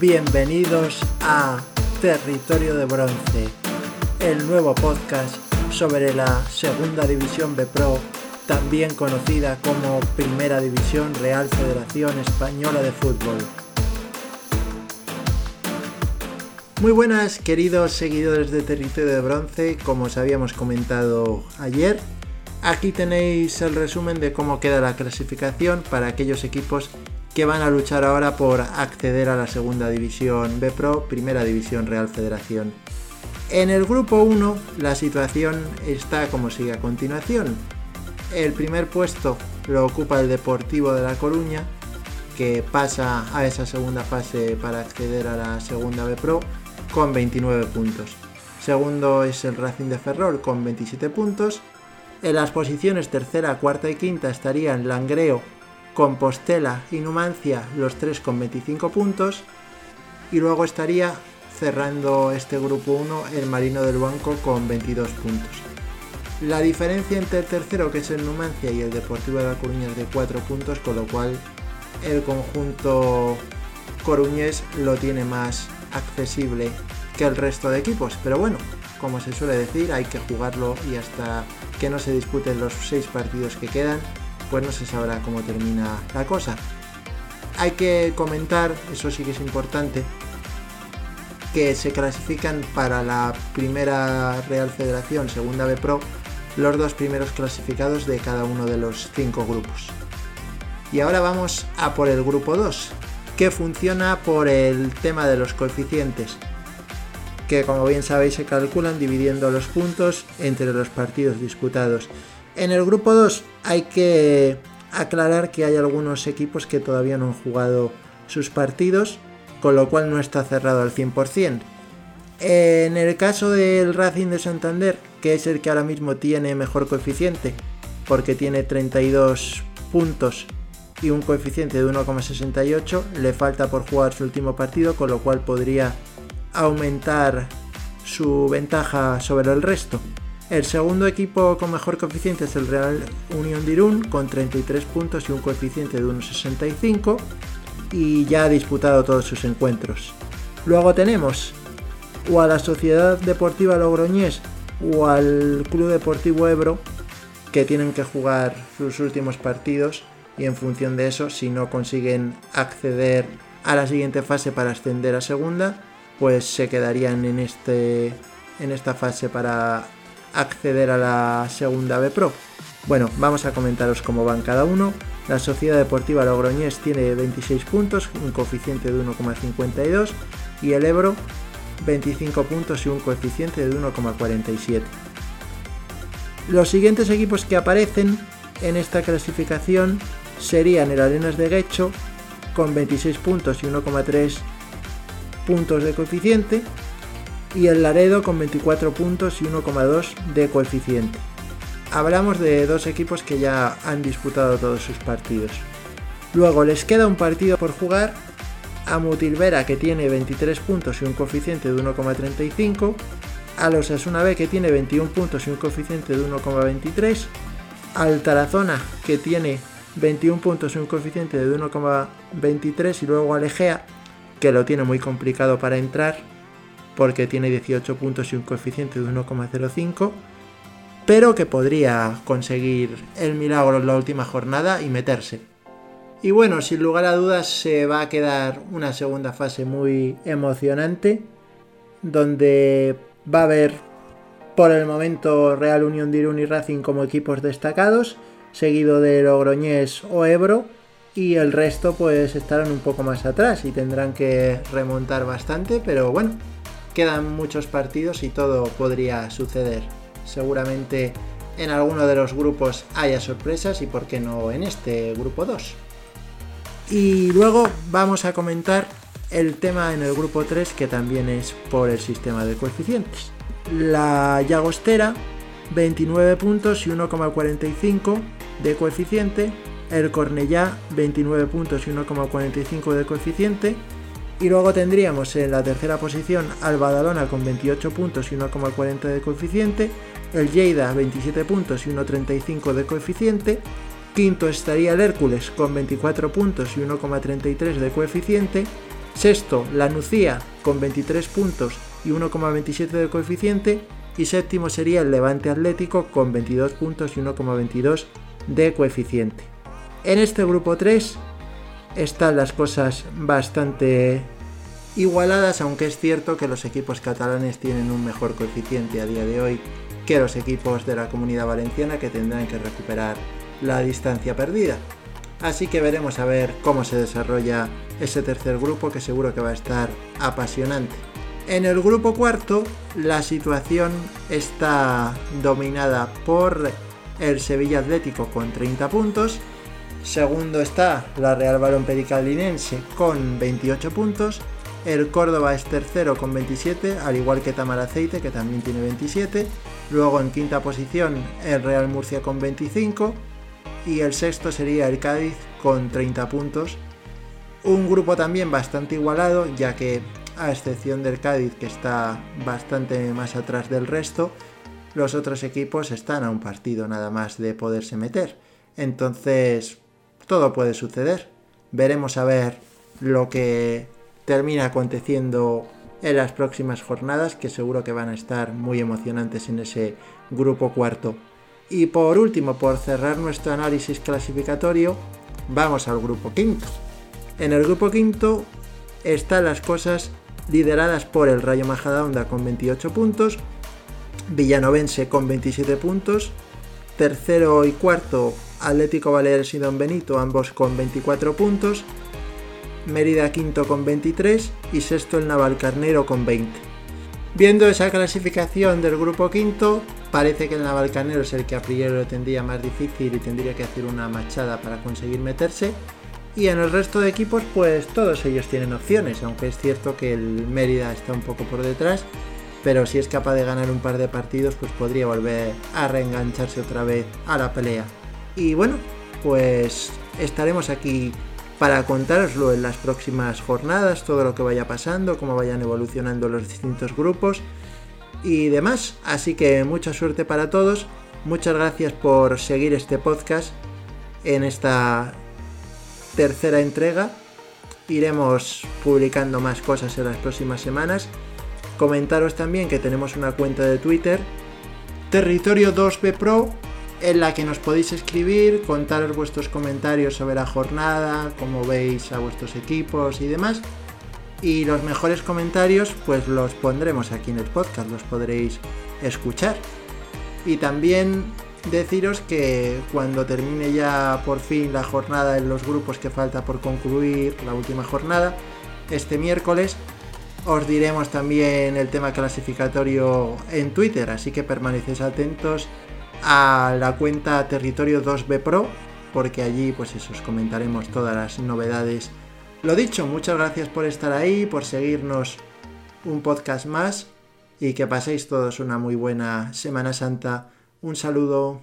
Bienvenidos a Territorio de Bronce, el nuevo podcast sobre la Segunda División B Pro, también conocida como Primera División Real Federación Española de Fútbol. Muy buenas queridos seguidores de Territorio de Bronce, como os habíamos comentado ayer, aquí tenéis el resumen de cómo queda la clasificación para aquellos equipos que van a luchar ahora por acceder a la segunda división B Pro, primera división Real Federación. En el grupo 1 la situación está como sigue a continuación. El primer puesto lo ocupa el Deportivo de La Coruña, que pasa a esa segunda fase para acceder a la segunda B Pro con 29 puntos. Segundo es el Racing de Ferrol con 27 puntos. En las posiciones tercera, cuarta y quinta estarían Langreo, Compostela y Numancia, los tres con 25 puntos. Y luego estaría cerrando este grupo 1 el Marino del Banco con 22 puntos. La diferencia entre el tercero, que es el Numancia, y el Deportivo de La Coruña es de 4 puntos, con lo cual el conjunto coruñés lo tiene más accesible que el resto de equipos. Pero bueno, como se suele decir, hay que jugarlo y hasta que no se disputen los seis partidos que quedan, pues no se sabrá cómo termina la cosa. Hay que comentar, eso sí que es importante, que se clasifican para la primera Real Federación, segunda B Pro, los dos primeros clasificados de cada uno de los cinco grupos. Y ahora vamos a por el grupo 2, que funciona por el tema de los coeficientes, que como bien sabéis se calculan dividiendo los puntos entre los partidos disputados. En el grupo 2 hay que aclarar que hay algunos equipos que todavía no han jugado sus partidos, con lo cual no está cerrado al 100%. En el caso del Racing de Santander, que es el que ahora mismo tiene mejor coeficiente, porque tiene 32 puntos y un coeficiente de 1,68. Le falta por jugar su último partido, con lo cual podría aumentar su ventaja sobre el resto. El segundo equipo con mejor coeficiente es el Real Unión de Irún, con 33 puntos y un coeficiente de 1,65 y ya ha disputado todos sus encuentros. Luego tenemos o a la Sociedad Deportiva Logroñés o al Club Deportivo Ebro que tienen que jugar sus últimos partidos y en función de eso, si no consiguen acceder a la siguiente fase para ascender a segunda, pues se quedarían en, este, en esta fase para acceder a la segunda B Pro. Bueno, vamos a comentaros cómo van cada uno. La Sociedad Deportiva Logroñés tiene 26 puntos, un coeficiente de 1,52 y el Ebro 25 puntos y un coeficiente de 1,47. Los siguientes equipos que aparecen en esta clasificación serían el Arenas de Guecho con 26 puntos y 1,3 puntos de coeficiente y el Laredo con 24 puntos y 1,2 de coeficiente. Hablamos de dos equipos que ya han disputado todos sus partidos. Luego les queda un partido por jugar. A Mutilvera que tiene 23 puntos y un coeficiente de 1,35, a los Asuna B que tiene 21 puntos y un coeficiente de 1,23, al Tarazona que tiene 21 puntos y un coeficiente de 1,23 y luego Alejea, que lo tiene muy complicado para entrar porque tiene 18 puntos y un coeficiente de 1,05, pero que podría conseguir el milagro en la última jornada y meterse. Y bueno, sin lugar a dudas se va a quedar una segunda fase muy emocionante, donde va a haber por el momento Real Unión de Irún y Racing como equipos destacados, seguido de Logroñés o Ebro y el resto pues estarán un poco más atrás y tendrán que remontar bastante, pero bueno, quedan muchos partidos y todo podría suceder. Seguramente en alguno de los grupos haya sorpresas y por qué no en este grupo 2. Y luego vamos a comentar el tema en el grupo 3 que también es por el sistema de coeficientes. La Llagostera 29 puntos y 1,45 de coeficiente, el Cornellá 29 puntos y 1,45 de coeficiente, y luego tendríamos en la tercera posición al Badalona con 28 puntos y 1,40 de coeficiente, el Lleida 27 puntos y 1,35 de coeficiente, quinto estaría el Hércules con 24 puntos y 1,33 de coeficiente, Sexto, la Nucía con 23 puntos y 1,27 de coeficiente. Y séptimo sería el Levante Atlético con 22 puntos y 1,22 de coeficiente. En este grupo 3 están las cosas bastante igualadas, aunque es cierto que los equipos catalanes tienen un mejor coeficiente a día de hoy que los equipos de la comunidad valenciana que tendrán que recuperar la distancia perdida. Así que veremos a ver cómo se desarrolla ese tercer grupo que seguro que va a estar apasionante. En el grupo cuarto la situación está dominada por el Sevilla Atlético con 30 puntos. Segundo está la Real Balón Linense con 28 puntos. El Córdoba es tercero con 27, al igual que Tamaraceite, que también tiene 27. Luego en quinta posición el Real Murcia con 25. Y el sexto sería el Cádiz con 30 puntos. Un grupo también bastante igualado, ya que a excepción del Cádiz, que está bastante más atrás del resto, los otros equipos están a un partido nada más de poderse meter. Entonces, todo puede suceder. Veremos a ver lo que termina aconteciendo en las próximas jornadas, que seguro que van a estar muy emocionantes en ese grupo cuarto. Y por último, por cerrar nuestro análisis clasificatorio, vamos al grupo quinto. En el grupo quinto están las cosas lideradas por el Rayo Majadahonda con 28 puntos, Villanovense con 27 puntos, tercero y cuarto Atlético Baleares y Don Benito, ambos con 24 puntos, Mérida quinto con 23 y sexto el Navalcarnero con 20. Viendo esa clasificación del grupo quinto, parece que el Navalcarnero es el que a priori lo tendría más difícil y tendría que hacer una machada para conseguir meterse. Y en el resto de equipos, pues todos ellos tienen opciones, aunque es cierto que el Mérida está un poco por detrás, pero si es capaz de ganar un par de partidos, pues podría volver a reengancharse otra vez a la pelea. Y bueno, pues estaremos aquí para contároslo en las próximas jornadas, todo lo que vaya pasando, cómo vayan evolucionando los distintos grupos y demás. Así que mucha suerte para todos. Muchas gracias por seguir este podcast en esta tercera entrega. Iremos publicando más cosas en las próximas semanas. Comentaros también que tenemos una cuenta de Twitter, Territorio 2B Pro, en la que nos podéis escribir, contaros vuestros comentarios sobre la jornada, cómo veis a vuestros equipos y demás. Y los mejores comentarios pues los pondremos aquí en el podcast, los podréis escuchar. Y también deciros que cuando termine ya por fin la jornada en los grupos que falta por concluir, la última jornada, este miércoles os diremos también el tema clasificatorio en Twitter, así que permanecéis atentos a la cuenta Territorio 2B Pro, porque allí pues eso, os comentaremos todas las novedades. Lo dicho, muchas gracias por estar ahí, por seguirnos un podcast más y que paséis todos una muy buena Semana Santa. Un saludo.